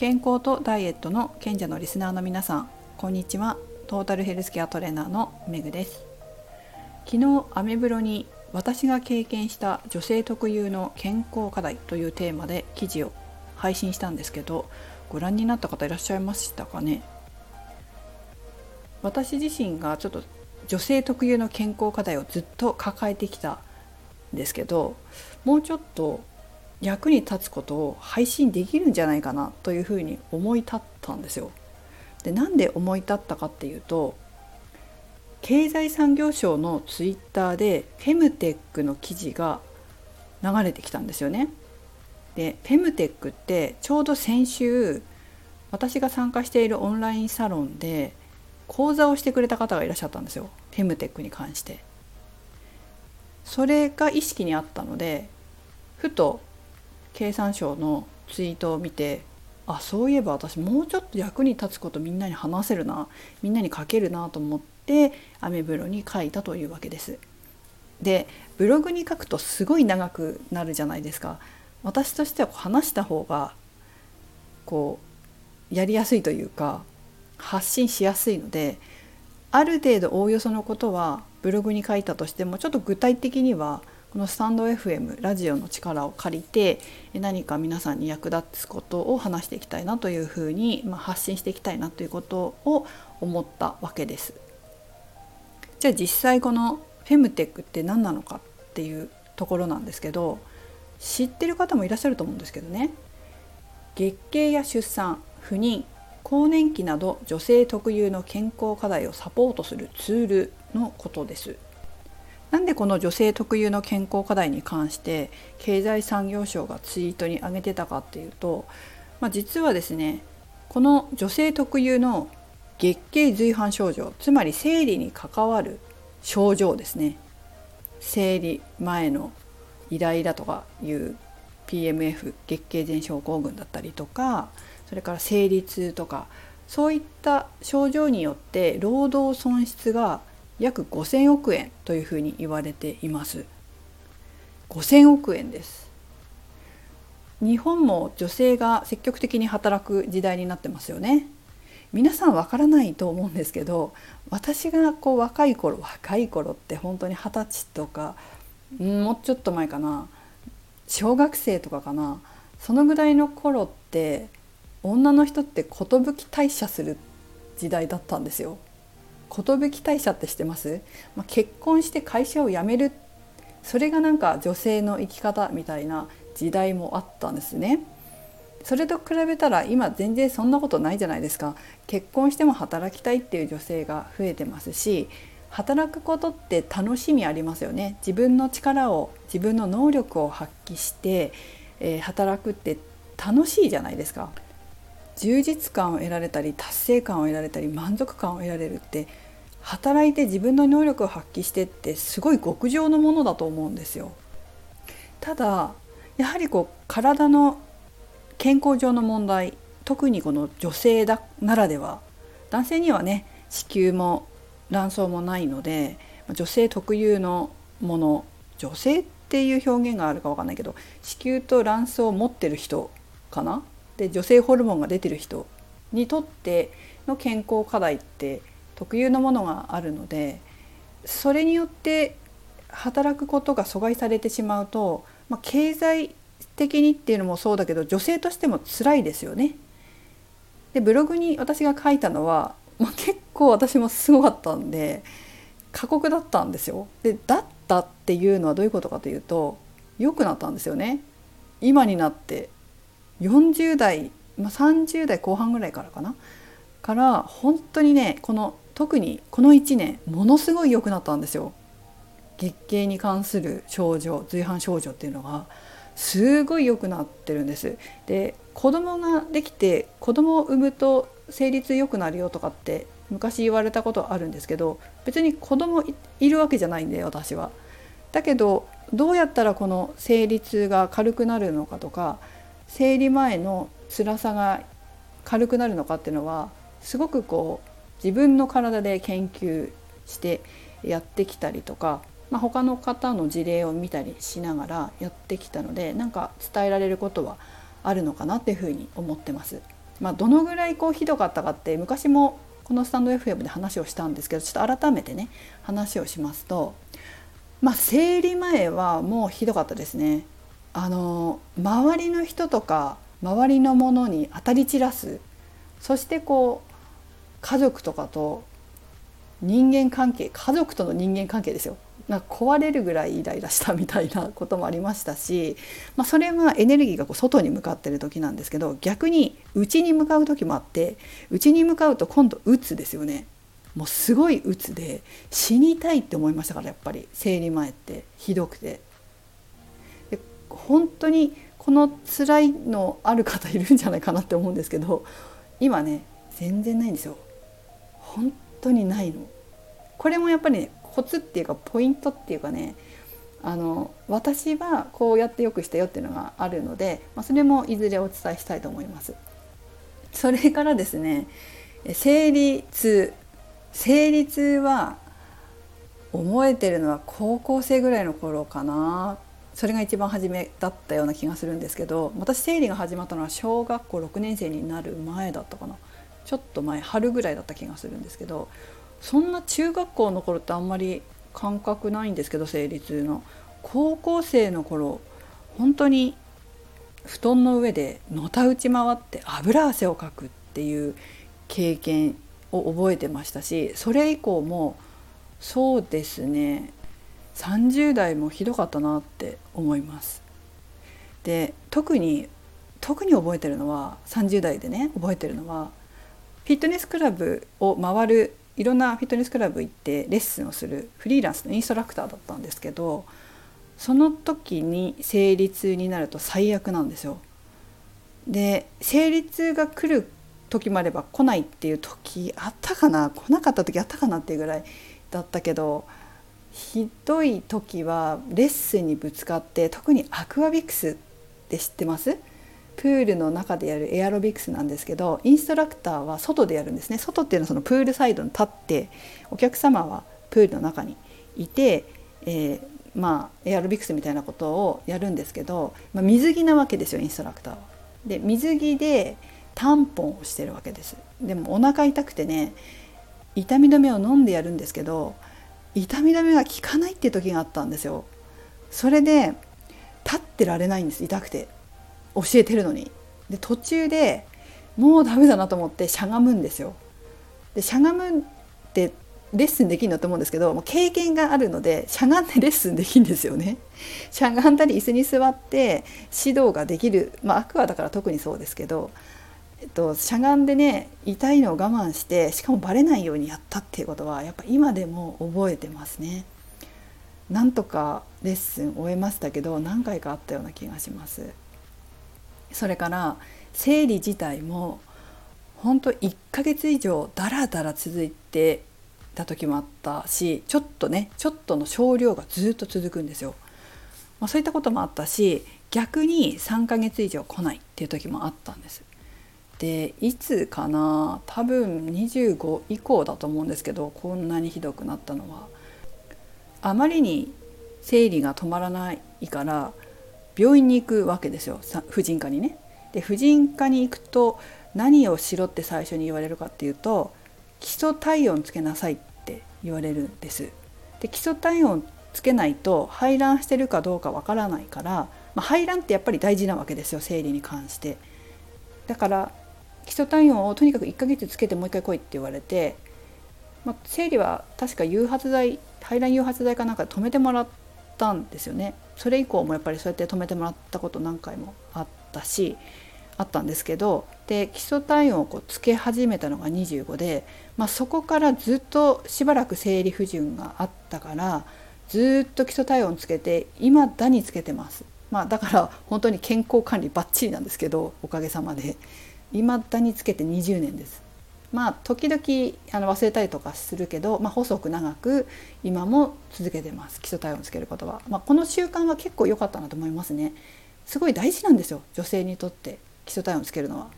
健康とダイエットの賢者のリスナーの皆さんこんにちは。トータルヘルスケアトレーナーのめぐです。昨日アメブロに私が経験した女性特有の健康課題というテーマで記事を配信したんですけどご覧になった方いらっしゃいましたかね？私自身がちょっと女性特有の健康課題をずっと抱えてきたんですけどもうちょっと役に立つことを配信できるんじゃないかなというふうに思い立ったんですよ。でなんで思い立ったかっていうと経済産業省のツイッターでフェムテックの記事が流れてきたんですよね。でフェムテックってちょうど先週私が参加しているオンラインサロンで講座をしてくれた方がいらっしゃったんですよフェムテックに関して。それが意識にあったのでふと経産省のツイートを見てあそういえば私もうちょっと役に立つことみんなに話せるなみんなに書けるなと思ってアメブロに書いたというわけです。でブログに書くとすごい長くなるじゃないですか。私としては話した方がこうやりやすいというか発信しやすいのである程度おおよそのことはブログに書いたとしてもちょっと具体的にはこのスタンド FM ラジオの力を借りて何か皆さんに役立つことを話していきたいなというふうに、まあ、発信していきたいなということを思ったわけです。じゃあ実際このフェムテックって何なのかっていうところなんですけど知ってる方もいらっしゃると思うんですけどね月経や出産不妊更年期など女性特有の健康課題をサポートするツールのことです。なんでこの女性特有の健康課題に関して経済産業省がツイートに上げてたかっていうと、まあ、実はですねこの女性特有の月経随伴症状つまり生理に関わる症状ですね。生理前のイライラとかいう PMF 月経前症候群だったりとかそれから生理痛とかそういった症状によって労働損失が約5,000億円というふうに言われています。5,000億円です。日本も女性が積極的に働く時代になってますよね。皆さんわからないと思うんですけど私がこう若い頃若い頃って本当に二十歳とかもうちょっと前かな小学生とかかなそのぐらいの頃って女の人って寿退社する時代だったんですよ。寿退社って知ってます、まあ、結婚して会社を辞める。それがなんか女性の生き方みたいな時代もあったんですね。それと比べたら今全然そんなことないじゃないですか。結婚しても働きたいっていう女性が増えてますし働くことって楽しみありますよね。自分の力を自分の能力を発揮して、えー、働くって楽しいじゃないですか。充実感を得られたり達成感を得られたり満足感を得られるって働いて自分の能力を発揮してってすごい極上のものだと思うんですよ。ただやはりこう体の健康上の問題特にこの女性だならでは男性にはね子宮も卵巣もないので女性特有のもの女性っていう表現があるか分かんないけど子宮と卵巣を持ってる人かな？で女性ホルモンが出てる人にとっての健康課題って特有のものがあるのでそれによって働くことが阻害されてしまうと、まあ、経済的にっていうのもそうだけど女性としても辛いですよね。でブログに私が書いたのは、まあ、結構私もすごかったんで過酷だったんですよ。でだったっていうのはどういうことかというと良くなったんですよね。今になって40代、まあ、30代後半ぐらいからかな？から本当にねこの特にこの1年ものすごい良くなったんですよ。月経に関する症状随伴症状っていうのがすごい良くなってるんです。で子供ができて子供を産むと生理痛良くなるよとかって昔言われたことあるんですけど別に子供いるわけじゃないんで私は。だけどどうやったらこの生理痛が軽くなるのかとか生理前の辛さが軽くなるのかっていうのはすごくこう自分の体で研究してやってきたりとか、まあ、他の方の事例を見たりしながらやってきたのでなんか伝えられることはあるのかなっていうふうに思ってます。まあ、どのぐらいこうひどかったかって昔もこのスタンド FM で話をしたんですけどちょっと改めてね話をしますと、まあ、生理前はもうひどかったですね。あの周りの人とか周りのものに当たり散らす。そしてこう家族とかと人間関係家族との人間関係ですよ。が壊れるぐらいイライラしたみたいなこともありましたし、まあ、それはエネルギーがこう外に向かってる時なんですけど逆に内に向かう時もあって内に向かうと今度鬱ですよね。もうすごい鬱で死にたいって思いましたからやっぱり。生理前ってひどくて。本当にこの辛いのある方いるんじゃないかなって思うんですけど今ね全然ないんですよ。本当にないの。これもやっぱりねコツっていうかポイントっていうかねあの私はこうやってよくしたよっていうのがあるので、まあ、それもいずれお伝えしたいと思います。それからですね生理痛。生理痛は覚えてるのは高校生ぐらいの頃かな。それが一番初めだったような気がするんですけど私生理が始まったのは小学校6年生になる前だったかな。ちょっと前春ぐらいだった気がするんですけどそんな中学校の頃ってあんまり感覚ないんですけど生理痛の。高校生の頃本当に布団の上でのたうち回って油汗をかくっていう経験を覚えてましたしそれ以降もそうですね。30代もひどかったなって思います。で特に特に覚えてるのは30代でね覚えてるのはフィットネスクラブを回るいろんなフィットネスクラブ行ってレッスンをするフリーランスのインストラクターだったんですけどその時に生理痛になると最悪なんですよ。で生理痛が来る時もあれば来ないっていう時あったかな来なかった時あったかなっていうぐらいだったけどひどい時はレッスンにぶつかって特にアクアビクスって知ってます？プールの中でやるエアロビクスなんですけどインストラクターは外でやるんですね外っていうのはそのプールサイドに立ってお客様はプールの中にいて、えー、まあエアロビクスみたいなことをやるんですけど、まあ、水着なわけですよインストラクターは。で水着でタンポンをしてるわけです。でもお腹痛くてね痛み止めを飲んでやるんですけど痛み止めが効かないっていう時があったんですよ。それで立ってられないんです痛くて。教えてるのにで途中でもうダメだなと思ってしゃがむんですよ。でしゃがむってレッスンできるのと思うんですけどもう経験があるのでしゃがんでレッスンできるんですよね。しゃがんだり椅子に座って指導ができるまあアクアだから特にそうですけど、えっと、しゃがんでね痛いのを我慢してしかもバレないようにやったっていうことはやっぱ今でも覚えてますね。なんとかレッスン終えましたけど何回かあったような気がします。それから生理自体も本当1ヶ月以上だらだら続いてた時もあったしちょっとねちょっとの少量がずっと続くんですよ。まあ、そういったこともあったし逆に3ヶ月以上来ないっていう時もあったんです。でいつかな多分25以降だと思うんですけどこんなにひどくなったのはあまりに生理が止まらないから病院に行くわけですよ婦人科にね。で婦人科に行くと何をしろって最初に言われるかっていうと基礎体温つけなさいって言われるんです。で基礎体温つけないと排卵してるかどうかわからないから、まあ、排卵ってやっぱり大事なわけですよ生理に関して。だから基礎体温をとにかく1ヶ月つけてもう一回来いって言われて、まあ、生理は確か誘発剤排卵誘発剤かなんか止めてもらったんですよね。それ以降もやっぱりそうやって止めてもらったこと何回もあったしあったんですけどで基礎体温をこうつけ始めたのが25で、まあ、そこからずっとしばらく生理不順があったからずっと基礎体温つけて今だにつけてます。まあ、だから本当に健康管理ばっちりなんですけどおかげさまで未だにつけて20年です。まあ時々あの忘れたりとかするけど、まあ、細く長く今も続けてます。基礎体温つけることは、まあ、この習慣は結構良かったなと思いますね。すごい大事なんですよ。女性にとって基礎体温つけるのは。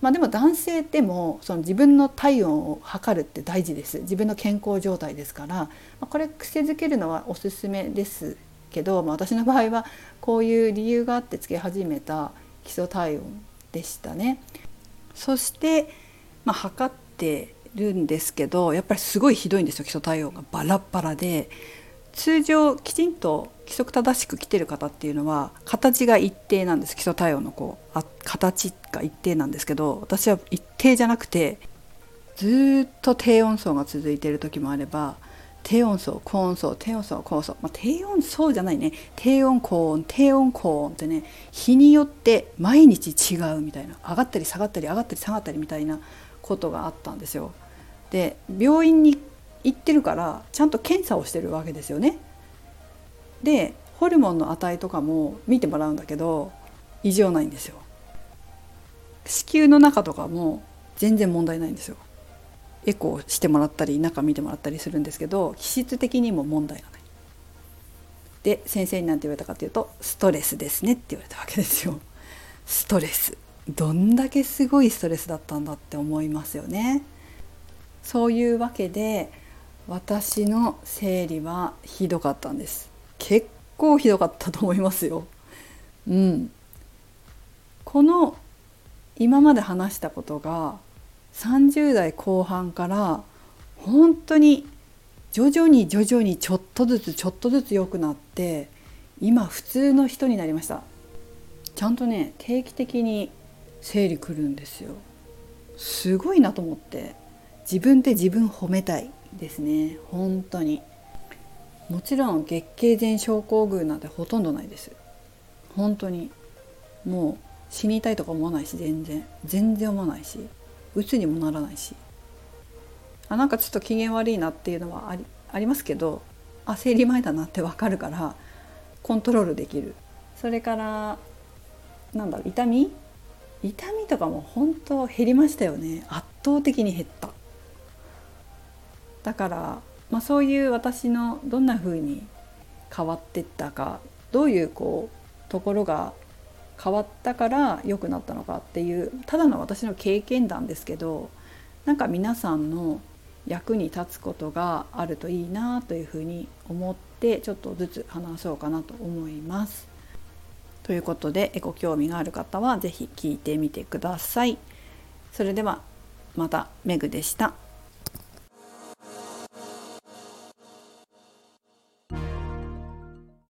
まあ、でも男性でもその自分の体温を測るって大事です。自分の健康状態ですから、まあ、これ癖づけるのはおすすめですけど、まあ、私の場合はこういう理由があってつけ始めた基礎体温でしたね。そして、まあ、測ってるんですけどやっぱりすごいひどいんですよ基礎体温が。バラバラで。通常きちんと規則正しく来てる方っていうのは形が一定なんです。基礎体温のこうあ形が一定なんですけど私は一定じゃなくてずっと低温層が続いてる時もあれば低温層高温層低温層高温層、まあ、低温層じゃないね低温高温低温高温ってね日によって毎日違うみたいな上がったり下がったり上がったり下がったりみたいなことがあったんですよ。で病院に行ってるからちゃんと検査をしてるわけですよね。でホルモンの値とかも見てもらうんだけど異常ないんですよ。子宮の中とかも全然問題ないんですよ。エコーしてもらったり中見てもらったりするんですけど気質的にも問題がない。で先生に何て言われたかというと「ストレスですね」って言われたわけですよ。ストレスどんだけすごいストレスだったんだって思いますよね。そういうわけで私の生理はひどかったんです結構ひどかったと思いますようんこの今まで話したことが30代後半から本当に徐々に徐々にちょっとずつちょっとずつ良くなって今普通の人になりました。ちゃんとね定期的に生理来るんですよ。すごいなと思って自分で自分褒めたいですね。本当に。もちろん月経前症候群なんてほとんどないです。本当に。もう死にたいとか思わないし全然。全然思わないし。鬱にもならないし。あなんかちょっと機嫌悪いなっていうのはありありますけどあ生理前だなってわかるからコントロールできる。それからなんだろう痛み？痛みとかも本当減りましたよね。圧倒的に減った。だから、まあ、そういう私のどんな風に変わってったかどういうこうところが変わったから良くなったのかっていうただの私の経験談ですけどなんか皆さんの役に立つことがあるといいなというふうに思ってちょっとずつ話そうかなと思います。ということでご興味がある方は是非聞いてみてください。それではまたメグでした。